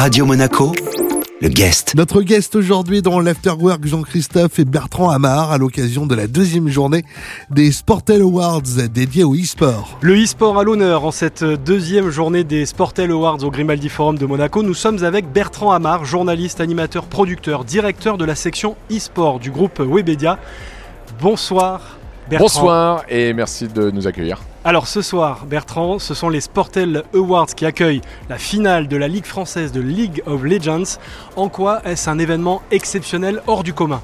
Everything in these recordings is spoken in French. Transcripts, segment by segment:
Radio Monaco, le guest. Notre guest aujourd'hui dans l'Afterwork, Jean-Christophe et Bertrand Amar, à l'occasion de la deuxième journée des Sportel Awards dédiés au e-sport. Le e-sport à l'honneur en cette deuxième journée des Sportel Awards au Grimaldi Forum de Monaco. Nous sommes avec Bertrand Amar, journaliste, animateur, producteur, directeur de la section e-sport du groupe Webedia. Bonsoir. Bertrand. Bonsoir et merci de nous accueillir. Alors ce soir, Bertrand, ce sont les Sportel Awards qui accueillent la finale de la Ligue française de League of Legends. En quoi est-ce un événement exceptionnel hors du commun?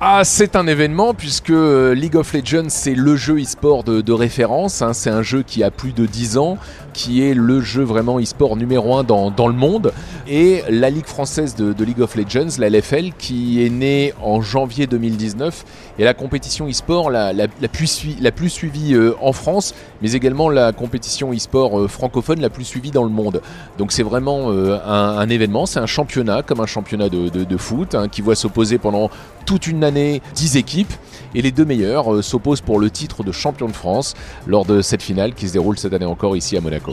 Ah, c'est un événement puisque euh, League of Legends, c'est le jeu e-sport de, référence. hein. C'est un jeu qui a plus de 10 ans, qui est le jeu vraiment e-sport numéro 1 dans, dans le monde. Et la Ligue française de, League of Legends, la LFL, qui est née en janvier 2019, est la compétition e-sport la, plus, la plus suivie euh, en France, mais également la compétition e-sport euh, francophone la plus suivie dans le monde. Donc c'est vraiment euh, un, événement, c'est un championnat, comme un championnat de, foot, hein, qui voit s'opposer pendant toute une année 10 équipes, et les deux meilleurs s'opposent pour le titre de champion de France lors de cette finale qui se déroule cette année encore ici à Monaco.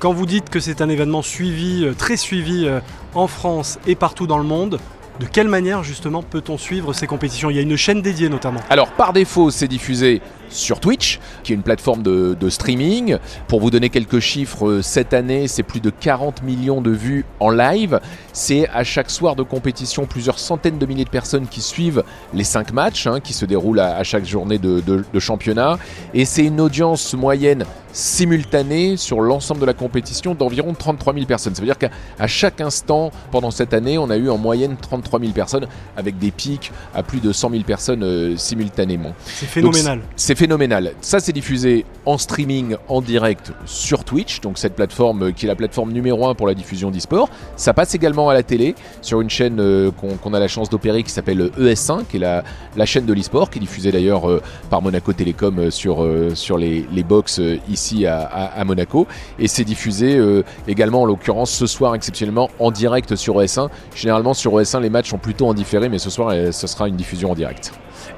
Quand vous dites que c'est un événement suivi, euh, très suivi euh, en France et partout dans le monde, de quelle manière justement peut-on suivre ces compétitions? Il y a une chaîne dédiée notamment. Alors par défaut, c'est diffusé sur Twitch, qui est une plateforme de, streaming. Pour vous donner quelques chiffres, euh, cette année, c'est plus de 40 millions de vues en live. C'est à chaque soir de compétition plusieurs centaines de milliers de personnes qui suivent les 5 matchs hein, qui se déroulent à, chaque journée de championnat. Et c'est une audience moyenne simultanée sur l'ensemble de la compétition d'environ 33 000 personnes. Ça veut dire qu'à chaque instant pendant cette année, on a eu en moyenne 33 000 personnes avec des pics à plus de 100 000 personnes euh, simultanément. C'est phénoménal. C'est phénoménal. Ça, c'est diffusé en streaming, en direct sur Twitch, donc cette plateforme euh, qui est la plateforme numéro 1 pour la diffusion d'e-sport. Ça passe également à la télé sur une chaîne euh, qu'on a la chance d'opérer qui s'appelle euh, ES1, qui est la, la chaîne de l'e-sport, qui est diffusée d'ailleurs euh, par Monaco Télécom sur, sur les, les box ici à, Monaco. Et c'est diffusé euh, également, en l'occurrence, ce soir exceptionnellement en direct sur ES1. Généralement, sur ES1, les matchs sont plutôt en différé, mais ce soir, euh, ce sera une diffusion en direct.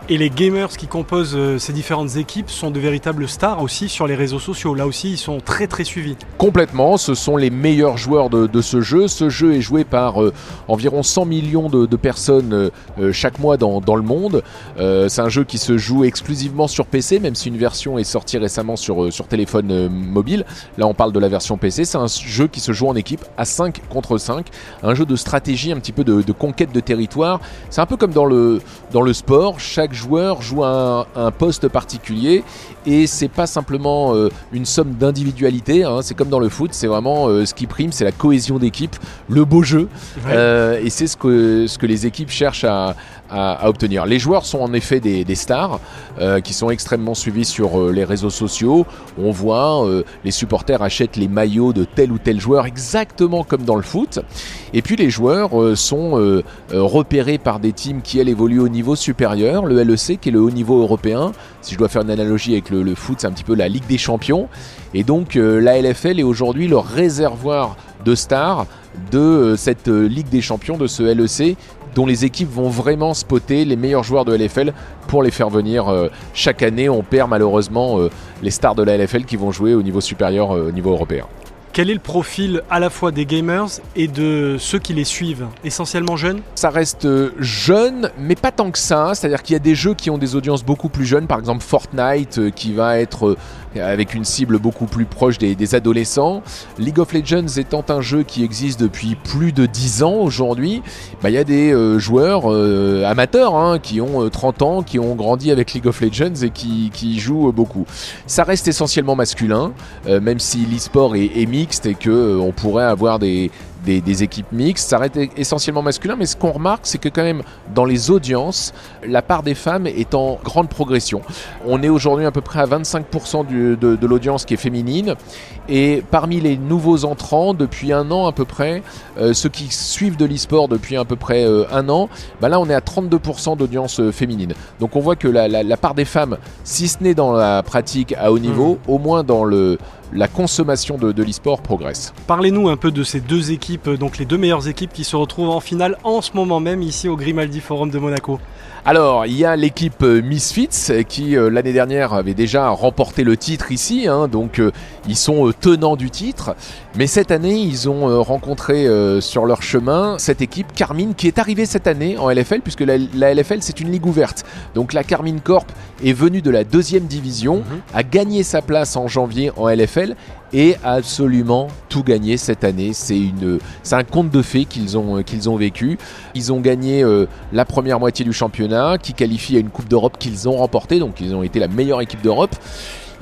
Et les gamers qui composent euh, ces différentes équipes sont de véritables stars aussi sur les réseaux sociaux. Là aussi, ils sont très très suivis. Complètement, ce sont les meilleurs joueurs de, ce jeu. Ce jeu est joué par euh, environ 100 millions de, personnes euh, chaque mois dans, le monde. C'est un jeu qui se joue exclusivement sur PC, même si une version est sortie récemment sur, téléphone mobile. Là, on parle de la version PC. C'est un jeu qui se joue en équipe à 5 contre 5. Un jeu de stratégie, un petit peu de, de conquête de territoire. C'est un peu comme dans le, dans le sport. Chaque joueur joue un, un poste particulier et c'est pas simplement euh, une somme d'individualité. hein. C'est comme dans le foot. C'est vraiment euh, ce qui prime, c'est la cohésion d'équipe, le beau jeu. Ouais. Euh, et c'est ce que, ce que les équipes cherchent à, à- à obtenir. Les joueurs sont en effet des, des stars qui sont extrêmement suivis sur les réseaux sociaux. On voit les supporters achètent les maillots de tel ou tel joueur exactement comme dans le foot. Et puis les joueurs sont repérés par des teams qui elles évoluent au niveau supérieur, le LEC qui est le haut niveau européen. Si je dois faire une analogie avec le, foot, c'est un petit peu la Ligue des Champions. Et donc euh, la LFL est aujourd'hui le réservoir de stars de euh, cette euh, Ligue des Champions, de ce LEC, dont les équipes vont vraiment spotter les meilleurs joueurs de LFL pour les faire venir chaque année. On perd malheureusement les stars de la LFL qui vont jouer au niveau supérieur, au niveau européen. Quel est le profil à la fois des gamers et de ceux qui les suivent Essentiellement jeunes? Ça reste euh, jeune, mais pas tant que ça. C'est-à-dire qu'il y a des jeux qui ont des audiences beaucoup plus jeunes. Par exemple, Fortnite, euh, qui va être euh, avec une cible beaucoup plus proche des, adolescents. League of Legends étant un jeu qui existe depuis plus de 10 ans aujourd'hui, bah, il y a des joueurs amateurs hein, qui ont euh, 30 ans, qui ont grandi avec League of Legends et qui, jouent beaucoup. Ça reste essentiellement masculin, même si l'e-sport est, est et que euh, on pourrait avoir des, des, des équipes mixtes. Ça reste essentiellement masculin, mais ce qu'on remarque, c'est que quand même dans les audiences, la part des femmes est en grande progression. On est aujourd'hui à peu près à 25% du- de, de l'audience qui est féminine. Et parmi les nouveaux entrants, depuis un an à peu près, euh, ceux qui suivent de l'e-sport depuis à peu près euh, un an, bah là on est à 32% d'audience euh, féminine. Donc on voit que la, la- la part des femmes, si ce n'est dans la pratique à haut niveau, au moins dans le, la consommation de, de l'e-sport progresse. Parlez-nous un peu de ces deux équipes, euh, donc les deux meilleures équipes qui se retrouvent en finale en ce moment même ici au Grimaldi Forum de Monaco. Alors, il y a l'équipe euh, Misfits euh, qui l'année dernière avait déjà remporté le titre ici, hein, donc ils sont tenants du titre. Mais cette année, ils ont euh, rencontré euh, sur leur chemin cette équipe Carmine qui est arrivée cette année en LFL, puisque la, la LFL c'est une ligue ouverte. Donc la Carmine Corp est venue de la deuxième division, Mhm. a gagné sa place en janvier en LFL et a absolument tout gagné cette année. C'est une, c'est un conte de fées qu'ils ont, euh, qu'ils ont vécu. Ils ont gagné euh, la première moitié du championnat, qui qualifie à une Coupe d'Europe qu'ils ont remportée, donc ils ont été la meilleure équipe d'Europe.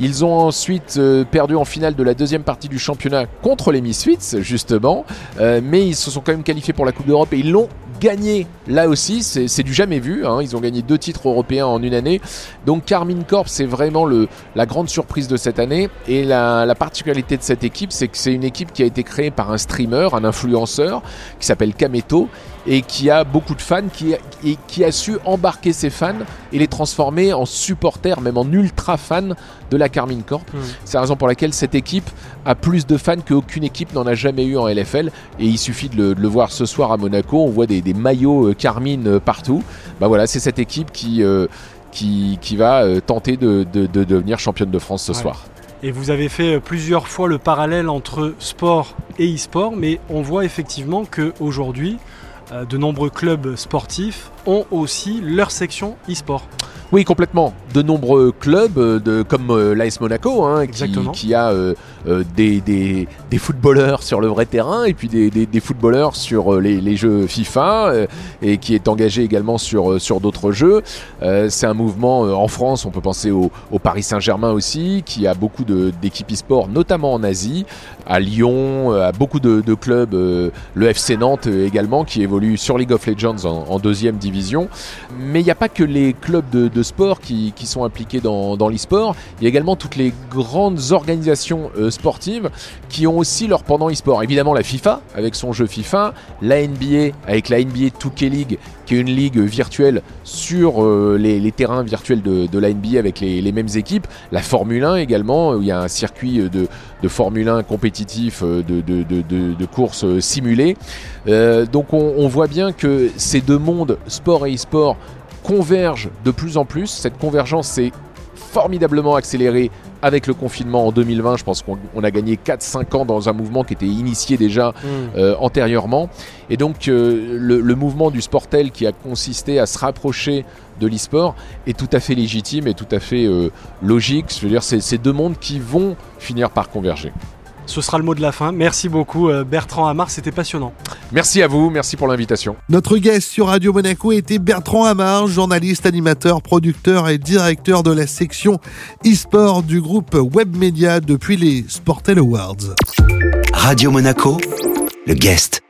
Ils ont ensuite euh, perdu en finale de la deuxième partie du championnat contre les Misfits, justement, Euh, mais ils se sont quand même qualifiés pour la Coupe d'Europe et ils l'ont gagné là aussi. C'est du jamais vu. hein. Ils ont gagné deux titres européens en une année. Donc Carmine Corp, c'est vraiment la grande surprise de cette année. Et la, la particularité de cette équipe, c'est que c'est une équipe qui a été créée par un streamer, un influenceur, qui s'appelle Kameto, et qui a beaucoup de fans, qui, et qui a su embarquer ses fans et les transformer en supporters, même en ultra fans de la Carmine Corp. Mhm. C'est la raison pour laquelle cette équipe a plus de fans qu'aucune équipe n'en a jamais eu en LFL. Et il suffit de le, de le voir ce soir à Monaco. On voit des, des maillots euh, Carmine euh, partout. Bah voilà, c'est cette équipe qui, euh, qui, qui va euh, tenter de, de- de devenir championne de France ce Ouais. soir. Et vous avez fait plusieurs fois le parallèle entre sport et e-sport, mais on voit effectivement que aujourd'hui, euh, de nombreux clubs sportifs ont aussi leur section e-sport. Oui, complètement. De nombreux clubs, euh, de, comme euh, l'AS Monaco, hein, qui, a euh, des, des, des footballeurs sur le vrai terrain et puis des, des, footballeurs sur les, les jeux FIFA et qui est engagé également sur, sur d'autres jeux. C'est un mouvement en France, on peut penser au, au Paris Saint-Germain aussi, qui a beaucoup d'équipes e-sport, notamment en Asie, à Lyon, à beaucoup de, de clubs, le FC Nantes également, qui évolue sur League of Legends en, en deuxième division. Mais il n'y a pas que les clubs de, de sport qui, qui sont impliqués dans, dans l'e-sport, il y a également toutes les grandes organisations euh, sportives qui ont aussi leur pendant e-sport. Évidemment la FIFA avec son jeu FIFA, la NBA avec la NBA 2K League qui est une ligue virtuelle sur euh, les, terrains virtuels de, la NBA avec les, mêmes équipes, la Formule 1 également, où il y a un circuit de, de Formule 1 compétitif euh, de, courses euh, simulées. Euh, donc on, on voit bien que ces deux mondes, sport et e-sport, convergent de plus en plus. Cette convergence s'est formidablement accélérée avec le confinement en 2020. Je pense qu'on on a gagné 4-5 ans dans un mouvement qui était initié déjà euh, antérieurement. Et donc euh, le, le mouvement du Sportel qui a consisté à se rapprocher de l'e-sport est tout à fait légitime et tout à fait euh, logique. Je veux dire, c'est ces deux mondes qui vont finir par converger. Ce sera le mot de la fin. Merci beaucoup euh, Bertrand Hamar, c'était passionnant. Merci à vous, merci pour l'invitation. Notre guest sur Radio Monaco était Bertrand Hamar, journaliste, animateur, producteur et directeur de la section e-sport du groupe Webmedia depuis les Sportel Awards. Radio Monaco, le guest.